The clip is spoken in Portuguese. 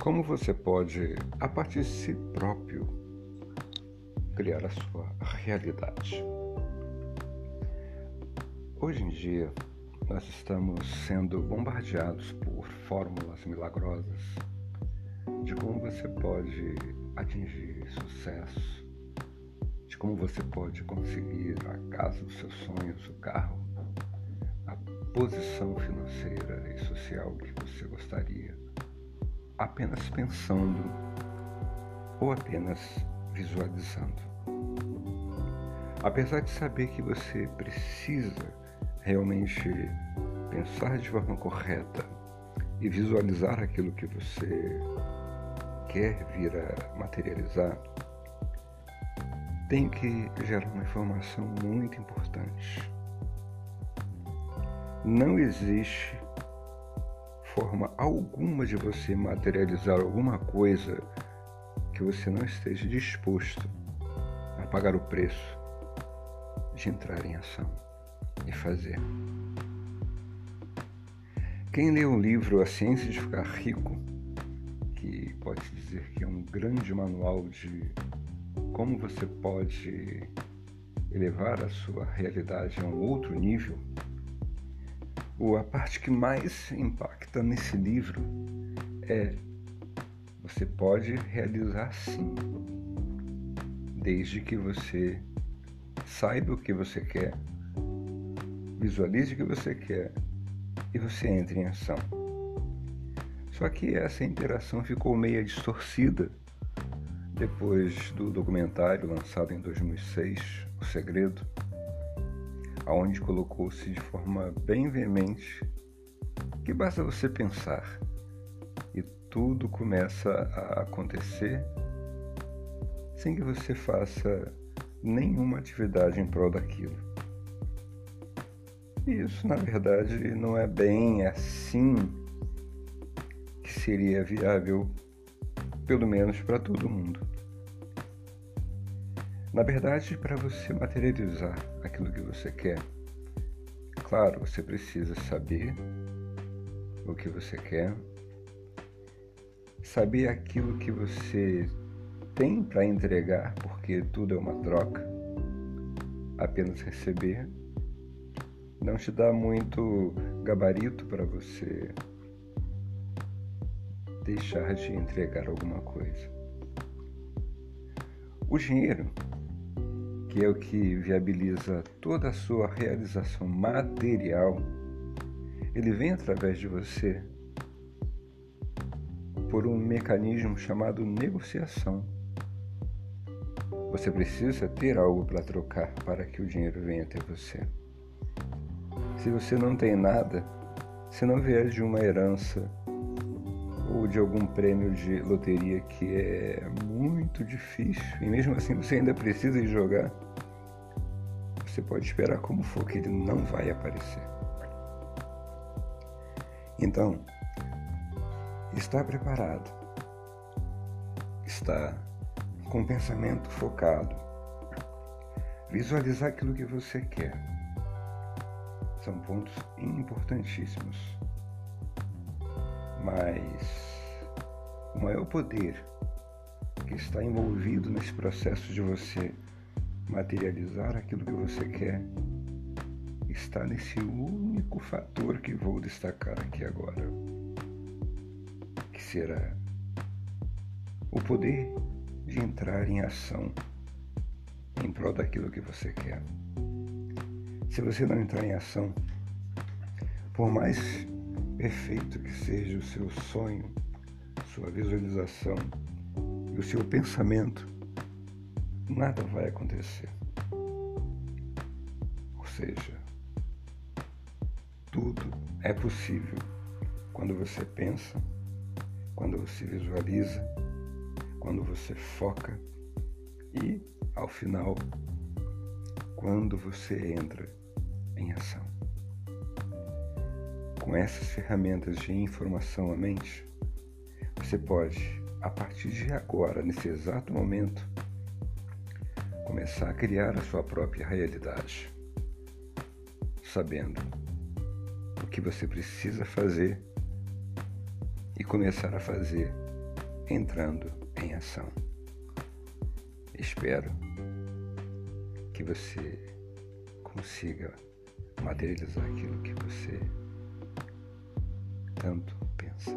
Como você pode, a partir de si próprio, criar a sua realidade? Hoje em dia, nós estamos sendo bombardeados por fórmulas milagrosas de como você pode atingir sucesso, de como você pode conseguir a casa dos seus sonhos, o carro, a posição financeira e social que você gostaria, apenas pensando ou apenas visualizando. Apesar de saber que você precisa realmente pensar de forma correta e visualizar aquilo que você quer vir a materializar, tem que gerar uma informação muito importante. Não existe forma alguma de você materializar alguma coisa que você não esteja disposto a pagar o preço de entrar em ação e fazer. Quem lê o livro A Ciência de Ficar Rico, que pode dizer que é um grande manual de como você pode elevar a sua realidade a um outro nível, a parte que mais impacta nesse livro é você pode realizar sim, desde que você saiba o que você quer visualize o que você quer e você entre em ação. Só que essa interação ficou meio distorcida depois do documentário lançado em 2006, O Segredo, aonde colocou-se de forma bem veemente que basta você pensar e tudo começa a acontecer sem que você faça nenhuma atividade em prol daquilo. Isso, na verdade, não é bem assim que seria viável, pelo menos para todo mundo. Na verdade, para você materializar aquilo que você quer, claro, você precisa saber o que você quer, saber aquilo que você tem para entregar, porque tudo é uma troca, apenas receber não te dá muito gabarito para você deixar de entregar alguma coisa. O dinheiro, que é o que viabiliza toda a sua realização material, ele vem através de você por um mecanismo chamado negociação. Você precisa ter algo para trocar para que o dinheiro venha até você. Se você não tem nada, se não vier de uma herança ou de algum prêmio de loteria que é muito difícil e mesmo assim você ainda precisa jogar, você pode esperar como for que ele não vai aparecer. Então, está preparado, está com o pensamento focado, visualizar aquilo que você quer são pontos importantíssimos. Mas o maior poder que está envolvido nesse processo de você materializar aquilo que você quer está nesse único fator que vou destacar aqui agora, que será o poder de entrar em ação em prol daquilo que você quer. Se você não entrar em ação, por mais perfeito que seja o seu sonho, sua visualização e o seu pensamento, nada vai acontecer. Ou seja, tudo é possível quando você pensa, quando você visualiza, quando você foca e, ao final, quando você entra em ação. Com essas ferramentas de informação à mente, você pode, a partir de agora, nesse exato momento, começar a criar a sua própria realidade, sabendo o que você precisa fazer e começar a fazer entrando em ação. Espero que você consiga materializar aquilo que você tanto pensa.